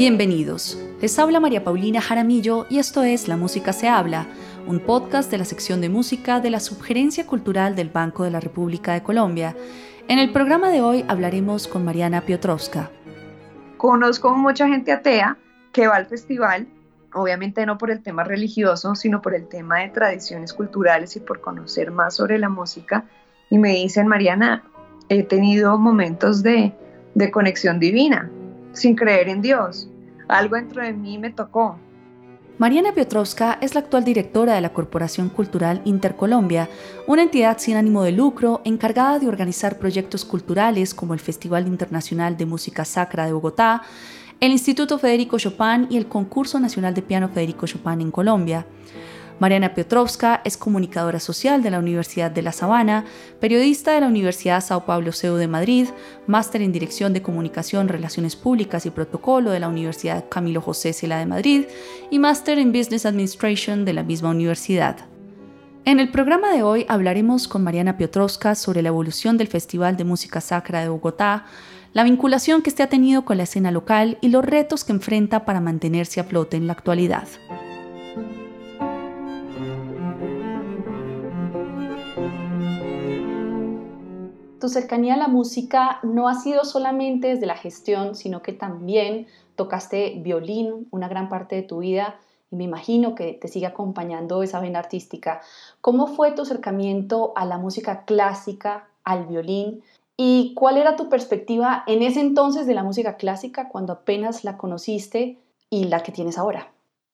Bienvenidos. Les habla María Paulina Jaramillo y esto es La Música se habla, un podcast de la sección de música de la Subgerencia Cultural del Banco de la República de Colombia. En el programa de hoy hablaremos con Mariana Piotrowska. Conozco mucha gente atea que va al festival, obviamente no por el tema religioso, sino por el tema de tradiciones culturales y por conocer más sobre la música. Y me dicen, Mariana, he tenido momentos de, de conexión divina, sin creer en Dios. Algo dentro de mí me tocó. Mariana Piotrowska es la actual directora de la Corporación Cultural Intercolombia, una entidad sin ánimo de lucro encargada de organizar proyectos culturales como el Festival Internacional de Música Sacra de Bogotá, el Instituto Federico Chopin y el Concurso Nacional de Piano Federico Chopin en Colombia. Mariana Piotrowska es comunicadora social de la Universidad de La Sabana, periodista de la Universidad Sao Paulo CEU de Madrid, máster en Dirección de Comunicación, Relaciones Públicas y Protocolo de la Universidad Camilo José Cela de Madrid y máster en Business Administration de la misma universidad. En el programa de hoy hablaremos con Mariana Piotrowska sobre la evolución del Festival de Música Sacra de Bogotá, la vinculación que este ha tenido con la escena local y los retos que enfrenta para mantenerse a flote en la actualidad. Tu cercanía a la música no ha sido solamente desde la gestión, sino que también tocaste violín una gran parte de tu vida y me imagino que te sigue acompañando esa vena artística. ¿Cómo fue tu acercamiento a la música clásica, al violín? ¿Y cuál era tu perspectiva en ese entonces de la música clásica cuando apenas la conociste y la que tienes ahora?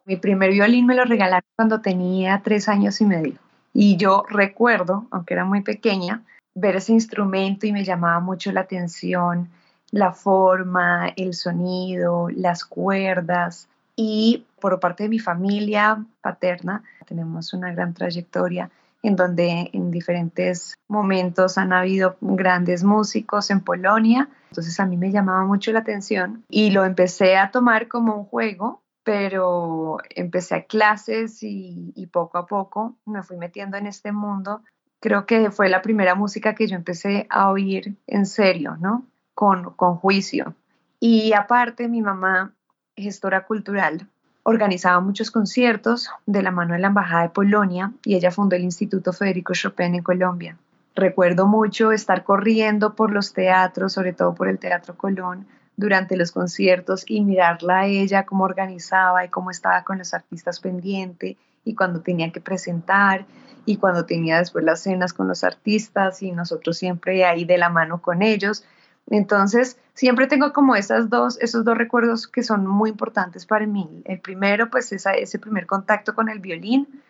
Mi primer violín me lo regalaron cuando tenía tres años y medio. Y yo recuerdo, aunque era muy pequeña, ver ese instrumento y me llamaba mucho la atención la forma, el sonido, las cuerdas. Y por parte de mi familia paterna, tenemos una gran trayectoria en donde en diferentes momentos han habido grandes músicos en Polonia. Entonces a mí me llamaba mucho la atención y lo empecé a tomar como un juego, pero empecé a clases y, y poco a poco me fui metiendo en este mundo creo que fue la primera música que yo empecé a oír en serio, ¿no? Con, con juicio. Y aparte, mi mamá, gestora cultural, organizaba muchos conciertos de la mano de la Embajada de Polonia y ella fundó el Instituto Federico Chopin en Colombia. Recuerdo mucho estar corriendo por los teatros, sobre todo por el Teatro Colón, durante los conciertos y mirarla a ella cómo organizaba y cómo estaba con los artistas pendiente y cuando tenía que presentar y cuando tenía después las cenas con los artistas y nosotros siempre ahí de la mano con ellos. Entonces, siempre tengo como esas dos, esos dos recuerdos que son muy importantes para mí. El primero, pues, es ese primer contacto con el violín,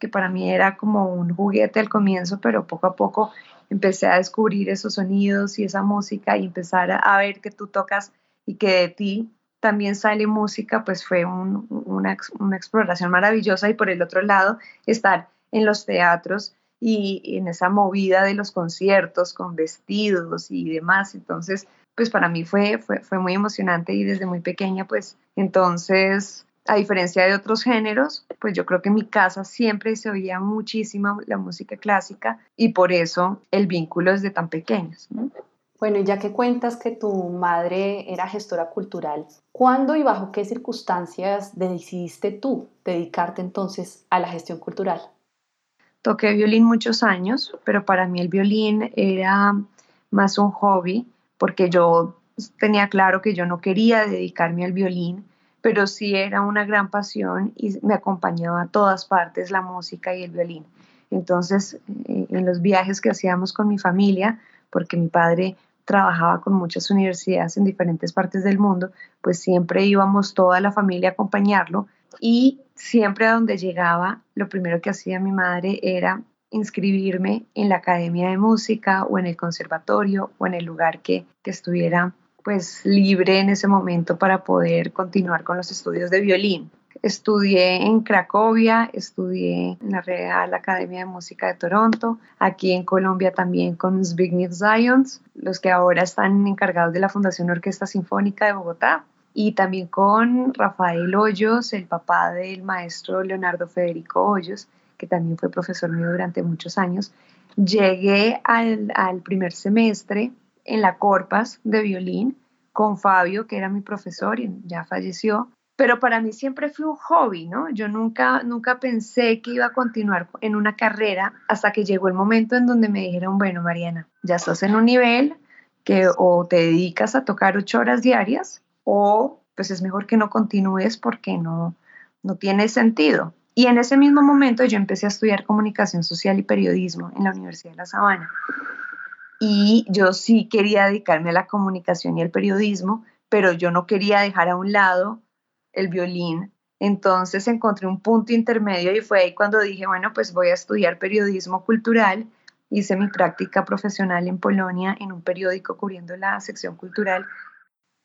que para mí era como un juguete al comienzo, pero poco a poco empecé a descubrir esos sonidos y esa música y empezar a, ver que tú tocas y que de ti también sale música, pues fue una, una exploración maravillosa. Y por el otro lado, estar en los teatros y en esa movida de los conciertos con vestidos y demás. Entonces, pues para mí fue, fue, fue muy emocionante y desde muy pequeña, pues entonces, a diferencia de otros géneros, pues yo creo que en mi casa siempre se oía muchísima la música clásica y por eso el vínculo es de tan pequeños. Bueno, y ya que cuentas que tu madre era gestora cultural, ¿cuándo y bajo qué circunstancias decidiste tú dedicarte entonces a la gestión cultural? Toqué violín muchos años, pero para mí el violín era más un hobby porque yo tenía claro que yo no quería dedicarme al violín, pero sí era una gran pasión y me acompañaba a todas partes la música y el violín. Entonces, eh, en los viajes que hacíamos con mi familia, porque mi padre trabajaba con muchas universidades en diferentes partes del mundo, pues siempre íbamos toda la familia a acompañarlo y siempre a donde llegaba, lo primero que hacía mi madre era inscribirme en la academia de música o en el conservatorio o en el lugar que, estuviera pues libre en ese momento para poder continuar con los estudios de violín. Estudié en Cracovia, estudié en la Real Academia de Música de Toronto, aquí en Colombia también con Zbigniew Zions, los que ahora están encargados de la Fundación Orquesta Sinfónica de Bogotá y también con Rafael Hoyos, el papá del maestro Leonardo Federico Hoyos, que también fue profesor mío durante muchos años. Llegué al, primer semestre en la Corpas de violín con Fabio, que era mi profesor y ya falleció, pero para mí siempre fue un hobby, ¿no? Yo nunca, nunca pensé que iba a continuar en una carrera hasta que llegó el momento en donde me dijeron, bueno, Mariana, ya estás en un nivel que o te dedicas a tocar ocho horas diarias o pues es mejor que no continúes porque no, no tiene sentido. Y en ese mismo momento yo empecé a estudiar comunicación social y periodismo en la Universidad de La Sabana. Y yo sí quería dedicarme a la comunicación y al periodismo, pero yo no quería dejar a un lado el violín. Entonces encontré un punto intermedio y fue ahí cuando dije, bueno, pues voy a estudiar periodismo cultural. Hice mi práctica profesional en Polonia en un periódico cubriendo la sección cultural.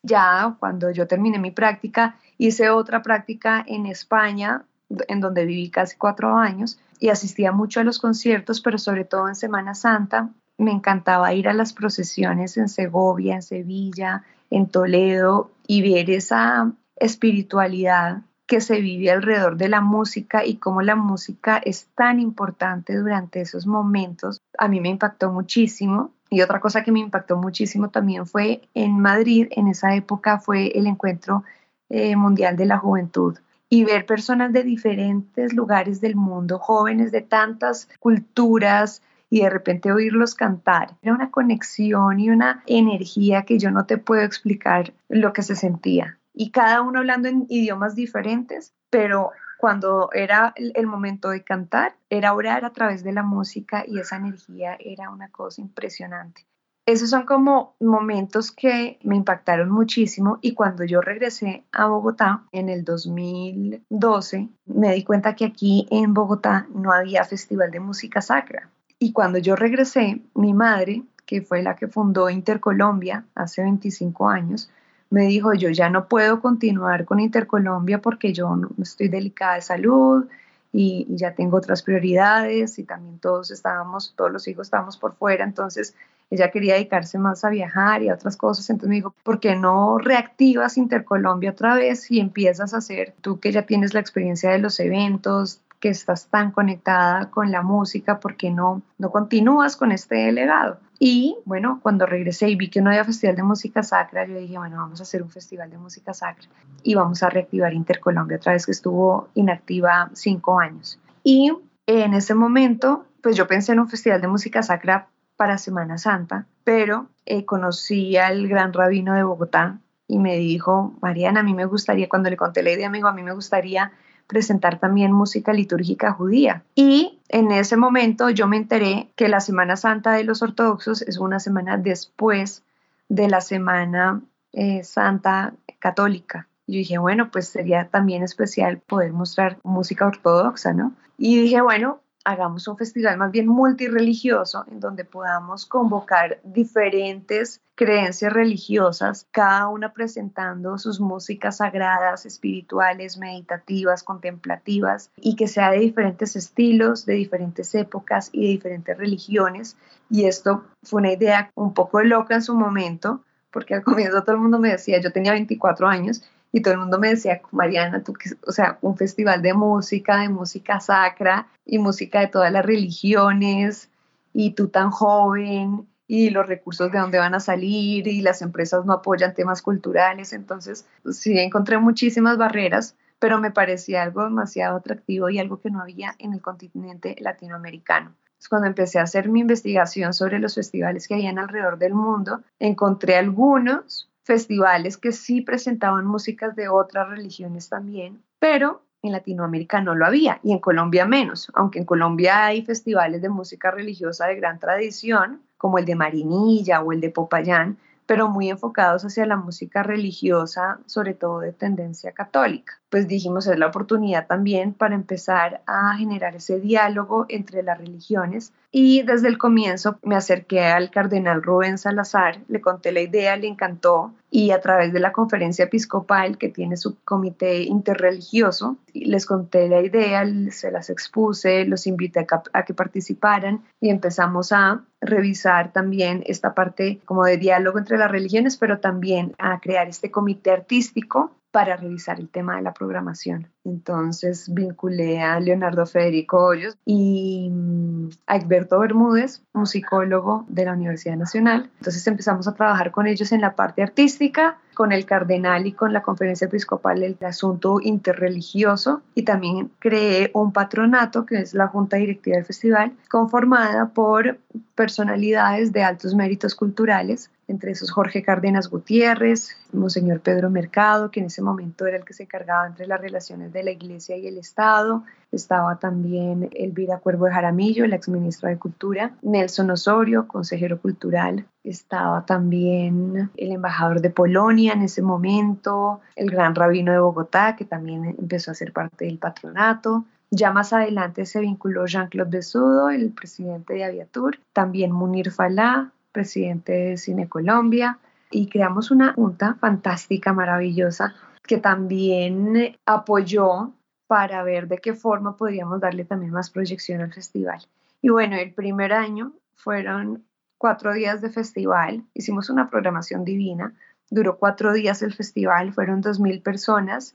Ya cuando yo terminé mi práctica, hice otra práctica en España, en donde viví casi cuatro años y asistía mucho a los conciertos, pero sobre todo en Semana Santa. Me encantaba ir a las procesiones en Segovia, en Sevilla, en Toledo y ver esa espiritualidad que se vive alrededor de la música y cómo la música es tan importante durante esos momentos, a mí me impactó muchísimo. Y otra cosa que me impactó muchísimo también fue en Madrid, en esa época fue el encuentro eh, mundial de la juventud y ver personas de diferentes lugares del mundo, jóvenes de tantas culturas, y de repente oírlos cantar. Era una conexión y una energía que yo no te puedo explicar lo que se sentía y cada uno hablando en idiomas diferentes, pero cuando era el, momento de cantar, era orar a través de la música y esa energía era una cosa impresionante. Esos son como momentos que me impactaron muchísimo y cuando yo regresé a Bogotá en el 2012, me di cuenta que aquí en Bogotá no había festival de música sacra. Y cuando yo regresé, mi madre, que fue la que fundó Intercolombia hace 25 años, me dijo, yo ya no puedo continuar con Intercolombia porque yo estoy delicada de salud y, ya tengo otras prioridades y también todos estábamos, todos los hijos estábamos por fuera, entonces ella quería dedicarse más a viajar y a otras cosas, entonces me dijo, ¿por qué no reactivas Intercolombia otra vez y empiezas a hacer, tú que ya tienes la experiencia de los eventos, estás tan conectada con la música, ¿por qué no, no continúas con este legado? Y bueno, cuando regresé y vi que no había festival de música sacra, yo dije, bueno, vamos a hacer un festival de música sacra y vamos a reactivar Intercolombia otra vez que estuvo inactiva cinco años. Y en ese momento, pues yo pensé en un festival de música sacra para Semana Santa, pero eh, conocí al gran rabino de Bogotá y me dijo, Mariana, a mí me gustaría, cuando le conté la idea, me dijo, a mí me gustaría presentar también música litúrgica judía. Y en ese momento yo me enteré que la Semana Santa de los ortodoxos es una semana después de la Semana eh, Santa Católica. Yo dije, bueno, pues sería también especial poder mostrar música ortodoxa, ¿no? Y dije, bueno, hagamos un festival más bien multireligioso en donde podamos convocar diferentes creencias religiosas, cada una presentando sus músicas sagradas, espirituales, meditativas, contemplativas, y que sea de diferentes estilos, de diferentes épocas y de diferentes religiones. Y esto fue una idea un poco loca en su momento, porque al comienzo todo el mundo me decía, yo tenía 24 años, y todo el mundo me decía, Mariana, tú que, o sea, un festival de música, de música sacra y música de todas las religiones, y tú tan joven, y los recursos de dónde van a salir, y las empresas no apoyan temas culturales. Entonces, sí, encontré muchísimas barreras, pero me parecía algo demasiado atractivo y algo que no había en el continente latinoamericano. Cuando empecé a hacer mi investigación sobre los festivales que habían alrededor del mundo, encontré algunos festivales que sí presentaban músicas de otras religiones también, pero en Latinoamérica no lo había y en Colombia menos, aunque en Colombia hay festivales de música religiosa de gran tradición, como el de Marinilla o el de Popayán, pero muy enfocados hacia la música religiosa, sobre todo de tendencia católica. Pues dijimos, es la oportunidad también para empezar a generar ese diálogo entre las religiones. Y desde el comienzo me acerqué al cardenal Rubén Salazar, le conté la idea, le encantó y a través de la conferencia episcopal que tiene su comité interreligioso, les conté la idea, se las expuse, los invité a, que participaran y empezamos a revisar también esta parte como de diálogo entre las religiones, pero también a crear este comité artístico para revisar el tema de la programación. Entonces vinculé a Leonardo Federico Hoyos y mm, a Egberto Bermúdez, musicólogo de la Universidad Nacional. Entonces empezamos a trabajar con ellos en la parte artística, con el cardenal y con la conferencia episcopal el asunto interreligioso y también creé un patronato que es la junta directiva del festival conformada por personalidades de altos méritos culturales entre esos Jorge Cárdenas Gutiérrez, Monseñor Pedro Mercado, que en ese momento era el que se encargaba entre las relaciones de la Iglesia y el Estado, estaba también Elvira Cuervo de Jaramillo, el exministro de Cultura, Nelson Osorio, consejero cultural, estaba también el embajador de Polonia en ese momento, el gran rabino de Bogotá, que también empezó a ser parte del patronato, ya más adelante se vinculó Jean-Claude Besudo, el presidente de Aviatur, también Munir Falá, presidente de Cine Colombia, y creamos una junta fantástica, maravillosa, que también apoyó para ver de qué forma podríamos darle también más proyección al festival. Y bueno, el primer año fueron cuatro días de festival, hicimos una programación divina, duró cuatro días el festival, fueron dos mil personas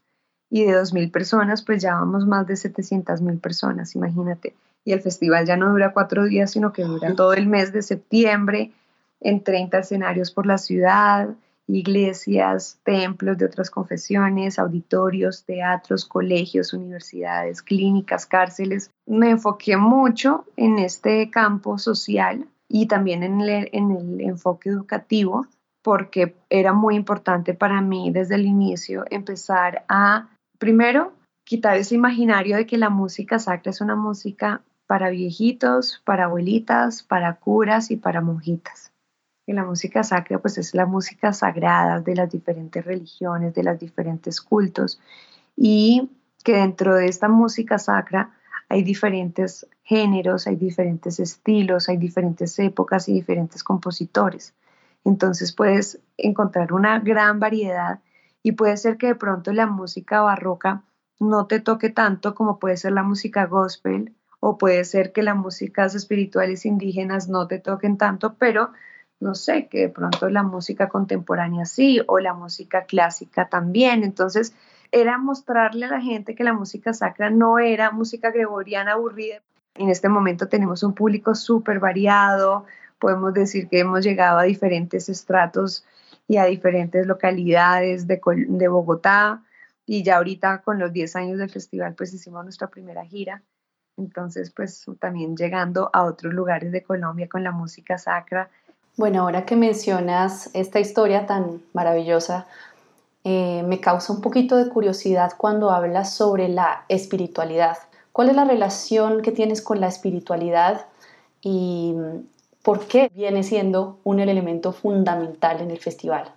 y de dos mil personas pues ya vamos más de 700 mil personas, imagínate. Y el festival ya no dura cuatro días, sino que dura todo el mes de septiembre en 30 escenarios por la ciudad, iglesias, templos de otras confesiones, auditorios, teatros, colegios, universidades, clínicas, cárceles. Me enfoqué mucho en este campo social y también en el, en el enfoque educativo porque era muy importante para mí desde el inicio empezar a, primero, quitar ese imaginario de que la música sacra es una música para viejitos, para abuelitas, para curas y para monjitas la música sacra pues es la música sagrada de las diferentes religiones, de los diferentes cultos y que dentro de esta música sacra hay diferentes géneros, hay diferentes estilos, hay diferentes épocas y diferentes compositores. Entonces puedes encontrar una gran variedad y puede ser que de pronto la música barroca no te toque tanto como puede ser la música gospel o puede ser que las músicas espirituales indígenas no te toquen tanto, pero no sé, que de pronto la música contemporánea sí o la música clásica también. Entonces, era mostrarle a la gente que la música sacra no era música gregoriana aburrida. En este momento tenemos un público súper variado, podemos decir que hemos llegado a diferentes estratos y a diferentes localidades de, de Bogotá y ya ahorita con los 10 años del festival pues hicimos nuestra primera gira. Entonces pues también llegando a otros lugares de Colombia con la música sacra bueno, ahora que mencionas esta historia tan maravillosa, eh, me causa un poquito de curiosidad cuando hablas sobre la espiritualidad. ¿Cuál es la relación que tienes con la espiritualidad y por qué viene siendo un elemento fundamental en el festival?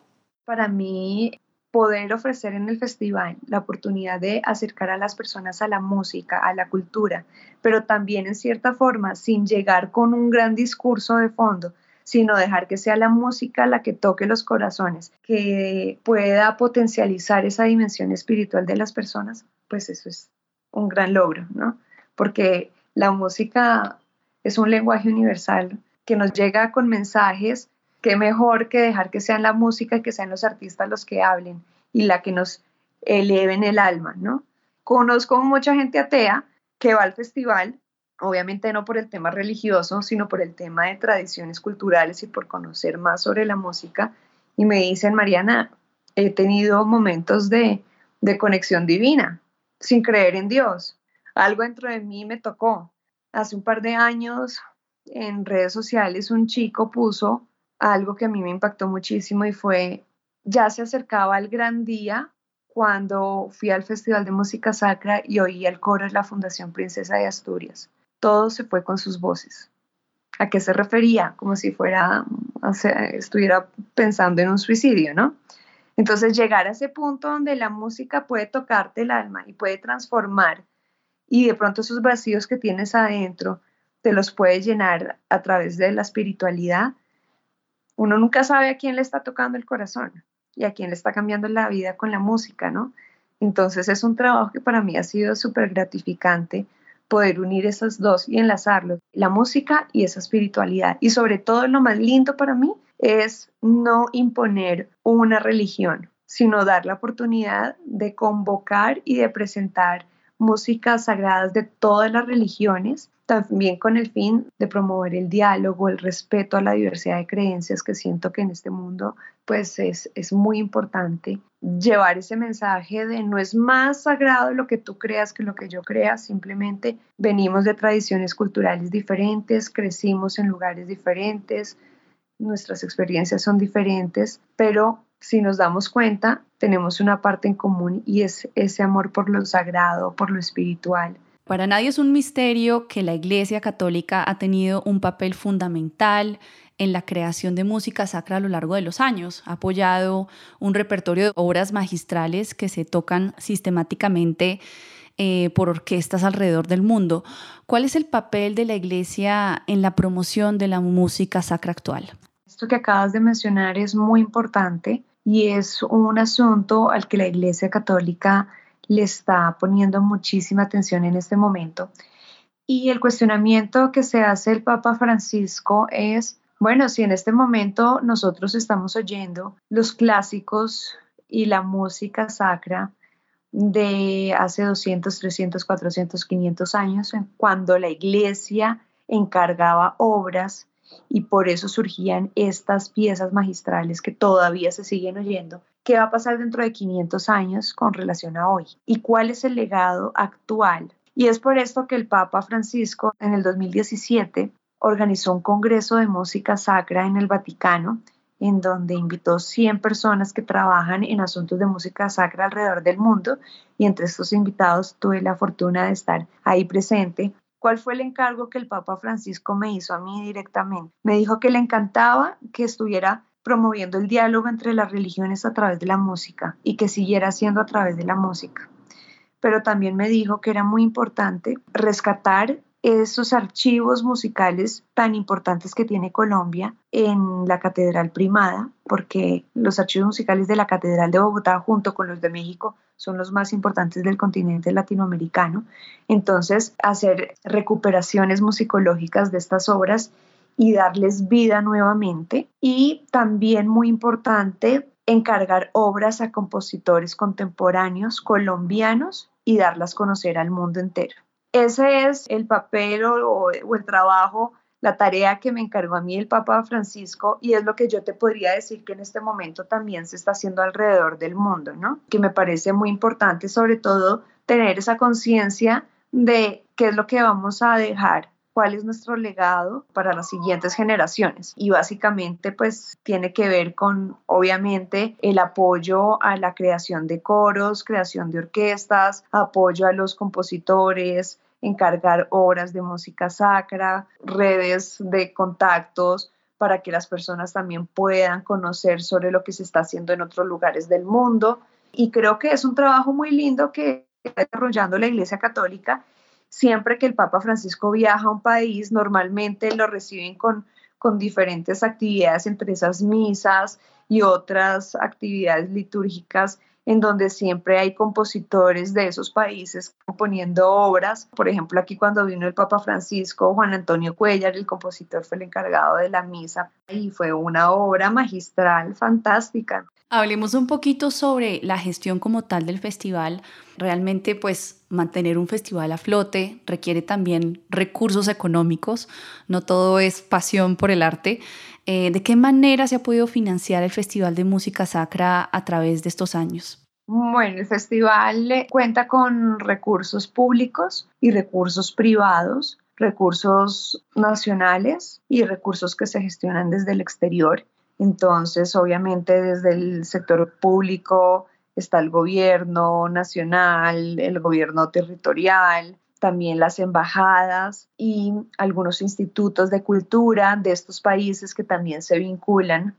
Para mí, poder ofrecer en el festival la oportunidad de acercar a las personas a la música, a la cultura, pero también en cierta forma sin llegar con un gran discurso de fondo, sino dejar que sea la música la que toque los corazones, que pueda potencializar esa dimensión espiritual de las personas, pues eso es un gran logro, ¿no? Porque la música es un lenguaje universal que nos llega con mensajes, que mejor que dejar que sean la música y que sean los artistas los que hablen y la que nos eleven el alma, ¿no? Conozco mucha gente atea que va al festival obviamente no por el tema religioso, sino por el tema de tradiciones culturales y por conocer más sobre la música. Y me dicen, Mariana, he tenido momentos de, de conexión divina, sin creer en Dios. Algo dentro de mí me tocó. Hace un par de años en redes sociales un chico puso algo que a mí me impactó muchísimo y fue, ya se acercaba el gran día cuando fui al Festival de Música Sacra y oí el coro de la Fundación Princesa de Asturias todo se fue con sus voces. ¿A qué se refería? Como si fuera, estuviera pensando en un suicidio, ¿no? Entonces llegar a ese punto donde la música puede tocarte el alma y puede transformar y de pronto esos vacíos que tienes adentro te los puede llenar a través de la espiritualidad, uno nunca sabe a quién le está tocando el corazón y a quién le está cambiando la vida con la música, ¿no? Entonces es un trabajo que para mí ha sido súper gratificante poder unir esos dos y enlazarlos, la música y esa espiritualidad. Y sobre todo lo más lindo para mí es no imponer una religión, sino dar la oportunidad de convocar y de presentar músicas sagradas de todas las religiones también con el fin de promover el diálogo, el respeto a la diversidad de creencias que siento que en este mundo pues es, es muy importante llevar ese mensaje de no es más sagrado lo que tú creas que lo que yo crea, simplemente venimos de tradiciones culturales diferentes, crecimos en lugares diferentes, nuestras experiencias son diferentes, pero si nos damos cuenta, tenemos una parte en común y es ese amor por lo sagrado, por lo espiritual. Para nadie es un misterio que la Iglesia Católica ha tenido un papel fundamental en la creación de música sacra a lo largo de los años. Ha apoyado un repertorio de obras magistrales que se tocan sistemáticamente eh, por orquestas alrededor del mundo. ¿Cuál es el papel de la Iglesia en la promoción de la música sacra actual? Esto que acabas de mencionar es muy importante y es un asunto al que la Iglesia Católica le está poniendo muchísima atención en este momento. Y el cuestionamiento que se hace el Papa Francisco es, bueno, si en este momento nosotros estamos oyendo los clásicos y la música sacra de hace 200, 300, 400, 500 años, cuando la iglesia encargaba obras y por eso surgían estas piezas magistrales que todavía se siguen oyendo. ¿Qué va a pasar dentro de 500 años con relación a hoy? ¿Y cuál es el legado actual? Y es por esto que el Papa Francisco en el 2017 organizó un congreso de música sacra en el Vaticano, en donde invitó 100 personas que trabajan en asuntos de música sacra alrededor del mundo. Y entre estos invitados tuve la fortuna de estar ahí presente ¿Cuál fue el encargo que el Papa Francisco me hizo a mí directamente? Me dijo que le encantaba que estuviera promoviendo el diálogo entre las religiones a través de la música y que siguiera siendo a través de la música. Pero también me dijo que era muy importante rescatar esos archivos musicales tan importantes que tiene Colombia en la Catedral Primada, porque los archivos musicales de la Catedral de Bogotá junto con los de México son los más importantes del continente latinoamericano. Entonces, hacer recuperaciones musicológicas de estas obras y darles vida nuevamente. Y también muy importante, encargar obras a compositores contemporáneos colombianos y darlas a conocer al mundo entero. Ese es el papel o, el trabajo, la tarea que me encargó a mí el Papa Francisco y es lo que yo te podría decir que en este momento también se está haciendo alrededor del mundo, ¿no? Que me parece muy importante sobre todo tener esa conciencia de qué es lo que vamos a dejar cuál es nuestro legado para las siguientes generaciones. Y básicamente pues tiene que ver con obviamente el apoyo a la creación de coros, creación de orquestas, apoyo a los compositores, encargar obras de música sacra, redes de contactos para que las personas también puedan conocer sobre lo que se está haciendo en otros lugares del mundo. Y creo que es un trabajo muy lindo que está desarrollando la Iglesia Católica. Siempre que el Papa Francisco viaja a un país, normalmente lo reciben con, con diferentes actividades, entre esas misas y otras actividades litúrgicas en donde siempre hay compositores de esos países componiendo obras. Por ejemplo, aquí cuando vino el Papa Francisco, Juan Antonio Cuellar, el compositor, fue el encargado de la misa y fue una obra magistral fantástica. Hablemos un poquito sobre la gestión como tal del festival. Realmente, pues, mantener un festival a flote requiere también recursos económicos. No todo es pasión por el arte. Eh, ¿De qué manera se ha podido financiar el Festival de Música Sacra a través de estos años? Bueno, el festival cuenta con recursos públicos y recursos privados, recursos nacionales y recursos que se gestionan desde el exterior. Entonces, obviamente, desde el sector público está el gobierno nacional, el gobierno territorial, también las embajadas y algunos institutos de cultura de estos países que también se vinculan,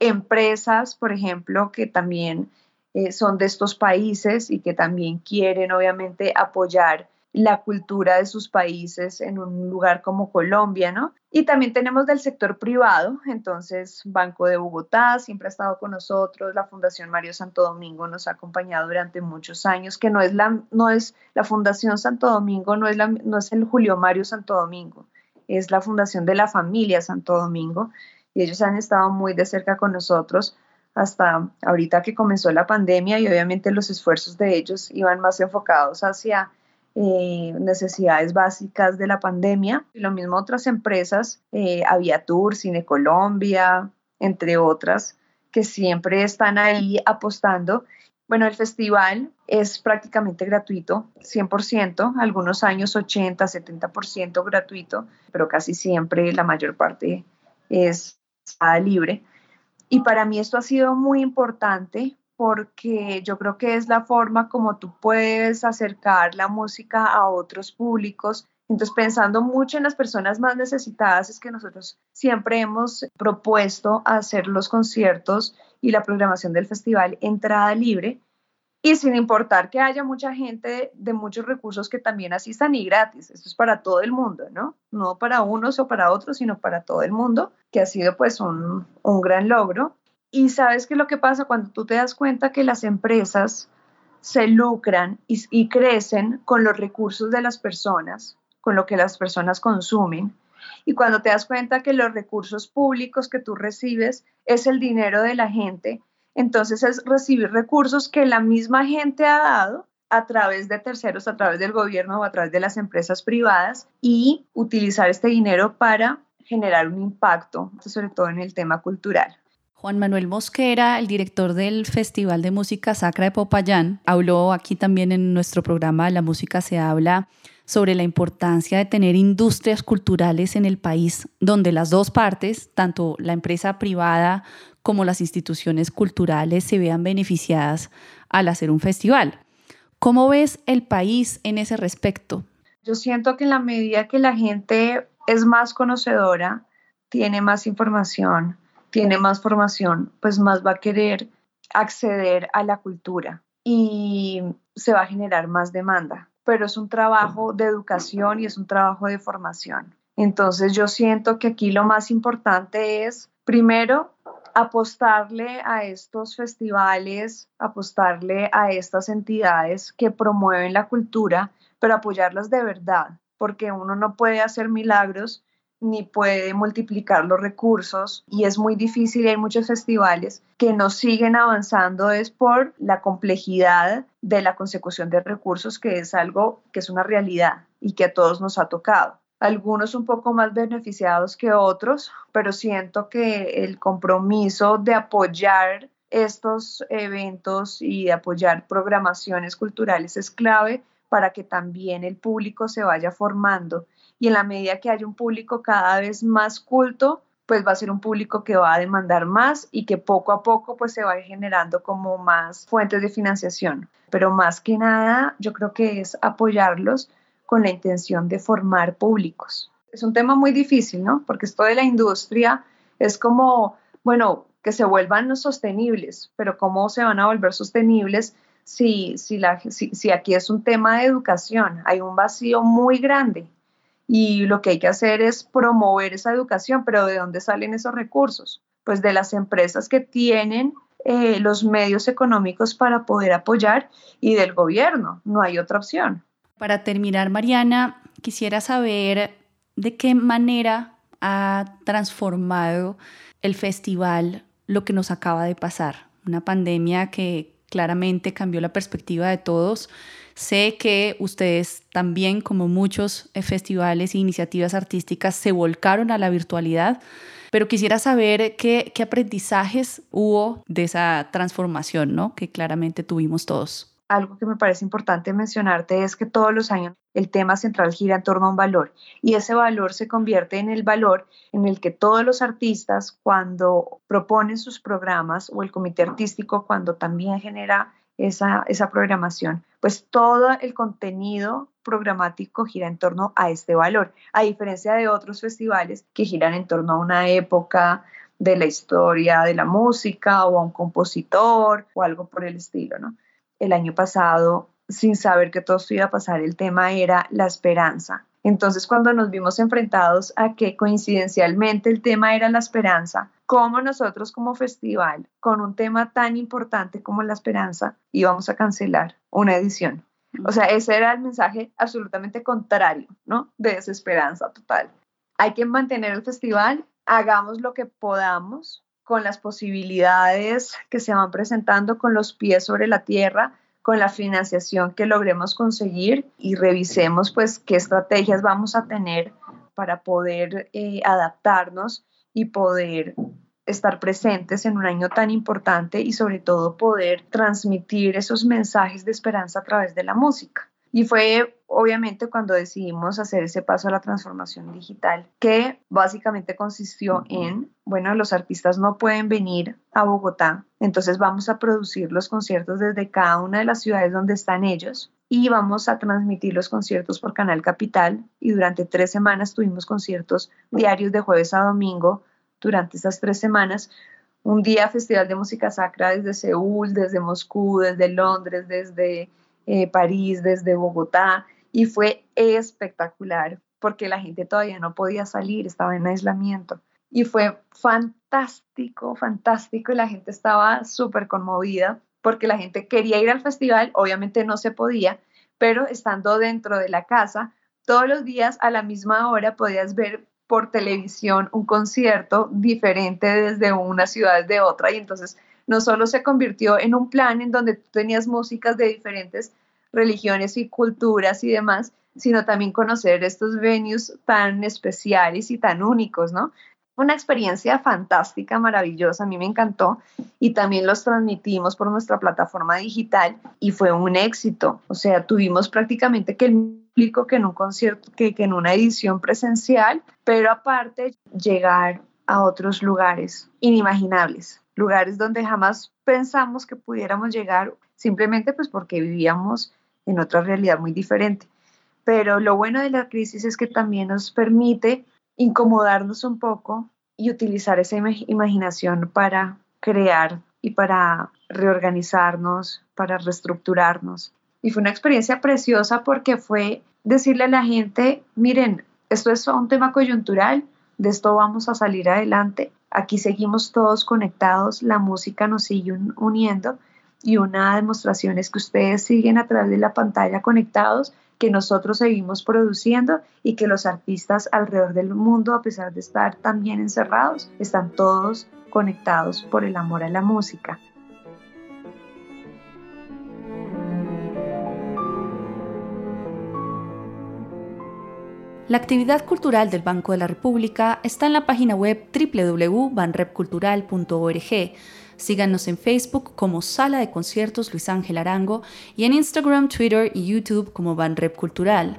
empresas, por ejemplo, que también eh, son de estos países y que también quieren obviamente apoyar la cultura de sus países en un lugar como Colombia, ¿no? Y también tenemos del sector privado, entonces Banco de Bogotá siempre ha estado con nosotros, la Fundación Mario Santo Domingo nos ha acompañado durante muchos años, que no es la, no es la Fundación Santo Domingo, no es, la, no es el Julio Mario Santo Domingo, es la Fundación de la Familia Santo Domingo y ellos han estado muy de cerca con nosotros hasta ahorita que comenzó la pandemia y obviamente los esfuerzos de ellos iban más enfocados hacia eh, necesidades básicas de la pandemia. Y lo mismo otras empresas, eh, Aviatur, Cine Colombia, entre otras, que siempre están ahí apostando. Bueno, el festival es prácticamente gratuito, 100%, algunos años 80, 70% gratuito, pero casi siempre la mayor parte es libre. Y para mí esto ha sido muy importante porque yo creo que es la forma como tú puedes acercar la música a otros públicos. Entonces, pensando mucho en las personas más necesitadas, es que nosotros siempre hemos propuesto hacer los conciertos y la programación del festival entrada libre y sin importar que haya mucha gente de muchos recursos que también asistan y gratis. Esto es para todo el mundo, ¿no? No para unos o para otros, sino para todo el mundo, que ha sido pues un, un gran logro. Y sabes que lo que pasa cuando tú te das cuenta que las empresas se lucran y, crecen con los recursos de las personas, con lo que las personas consumen, y cuando te das cuenta que los recursos públicos que tú recibes es el dinero de la gente, entonces es recibir recursos que la misma gente ha dado a través de terceros, a través del gobierno o a través de las empresas privadas y utilizar este dinero para generar un impacto, sobre todo en el tema cultural. Juan Manuel Mosquera, el director del Festival de Música Sacra de Popayán, habló aquí también en nuestro programa La Música se habla sobre la importancia de tener industrias culturales en el país donde las dos partes, tanto la empresa privada como las instituciones culturales, se vean beneficiadas al hacer un festival. ¿Cómo ves el país en ese respecto? Yo siento que en la medida que la gente es más conocedora, tiene más información, tiene más formación, pues más va a querer acceder a la cultura y se va a generar más demanda. Pero es un trabajo de educación y es un trabajo de formación. Entonces yo siento que aquí lo más importante es, primero, apostarle a estos festivales, apostarle a estas entidades que promueven la cultura, pero apoyarlas de verdad, porque uno no puede hacer milagros ni puede multiplicar los recursos y es muy difícil. Hay muchos festivales que no siguen avanzando es por la complejidad de la consecución de recursos, que es algo que es una realidad y que a todos nos ha tocado. Algunos un poco más beneficiados que otros, pero siento que el compromiso de apoyar estos eventos y de apoyar programaciones culturales es clave para que también el público se vaya formando y en la medida que haya un público cada vez más culto, pues va a ser un público que va a demandar más y que poco a poco pues se va generando como más fuentes de financiación. Pero más que nada, yo creo que es apoyarlos con la intención de formar públicos. Es un tema muy difícil, ¿no? Porque esto de la industria es como, bueno, que se vuelvan sostenibles, pero ¿cómo se van a volver sostenibles si, si, la, si aquí es un tema de educación? Hay un vacío muy grande y lo que hay que hacer es promover esa educación, pero ¿de dónde salen esos recursos? Pues de las empresas que tienen eh, los medios económicos para poder apoyar y del gobierno, no hay otra opción. Para terminar, Mariana, quisiera saber de qué manera ha transformado el festival lo que nos acaba de pasar, una pandemia que claramente cambió la perspectiva de todos Sé que ustedes también, como muchos festivales e iniciativas artísticas, se volcaron a la virtualidad, pero quisiera saber qué, aprendizajes hubo de esa transformación, ¿no? Que claramente tuvimos todos. Algo que me parece importante mencionarte es que todos los años el tema central gira en torno a un valor y ese valor se convierte en el valor en el que todos los artistas cuando proponen sus programas o el comité artístico cuando también genera esa, esa programación, pues todo el contenido programático gira en torno a este valor, a diferencia de otros festivales que giran en torno a una época de la historia de la música o a un compositor o algo por el estilo, ¿no? El año pasado, sin saber que todo esto iba a pasar, el tema era la esperanza. Entonces, cuando nos vimos enfrentados a que coincidencialmente el tema era la esperanza, cómo nosotros como festival, con un tema tan importante como la esperanza, íbamos a cancelar una edición. O sea, ese era el mensaje absolutamente contrario, ¿no? De desesperanza total. Hay que mantener el festival, hagamos lo que podamos con las posibilidades que se van presentando, con los pies sobre la tierra, con la financiación que logremos conseguir y revisemos pues qué estrategias vamos a tener para poder eh, adaptarnos y poder estar presentes en un año tan importante y sobre todo poder transmitir esos mensajes de esperanza a través de la música. Y fue obviamente cuando decidimos hacer ese paso a la transformación digital, que básicamente consistió en, bueno, los artistas no pueden venir a Bogotá, entonces vamos a producir los conciertos desde cada una de las ciudades donde están ellos y vamos a transmitir los conciertos por Canal Capital y durante tres semanas tuvimos conciertos diarios de jueves a domingo durante esas tres semanas. Un día Festival de Música Sacra desde Seúl, desde Moscú, desde Londres, desde eh, París, desde Bogotá, y fue espectacular porque la gente todavía no podía salir, estaba en aislamiento. Y fue fantástico, fantástico, y la gente estaba súper conmovida porque la gente quería ir al festival, obviamente no se podía, pero estando dentro de la casa, todos los días a la misma hora podías ver por televisión un concierto diferente desde una ciudad de otra y entonces no solo se convirtió en un plan en donde tú tenías músicas de diferentes religiones y culturas y demás, sino también conocer estos venues tan especiales y tan únicos, ¿no? Una experiencia fantástica, maravillosa, a mí me encantó y también los transmitimos por nuestra plataforma digital y fue un éxito, o sea, tuvimos prácticamente que el que en un concierto, que, que en una edición presencial, pero aparte llegar a otros lugares inimaginables, lugares donde jamás pensamos que pudiéramos llegar simplemente pues porque vivíamos en otra realidad muy diferente. Pero lo bueno de la crisis es que también nos permite incomodarnos un poco y utilizar esa imaginación para crear y para reorganizarnos, para reestructurarnos. Y fue una experiencia preciosa porque fue decirle a la gente, miren, esto es un tema coyuntural, de esto vamos a salir adelante, aquí seguimos todos conectados, la música nos sigue uniendo y una demostración es que ustedes siguen a través de la pantalla conectados, que nosotros seguimos produciendo y que los artistas alrededor del mundo, a pesar de estar también encerrados, están todos conectados por el amor a la música. La actividad cultural del Banco de la República está en la página web www.banrepcultural.org Síganos en Facebook como Sala de Conciertos Luis Ángel Arango y en Instagram, Twitter y YouTube como Banrep Cultural.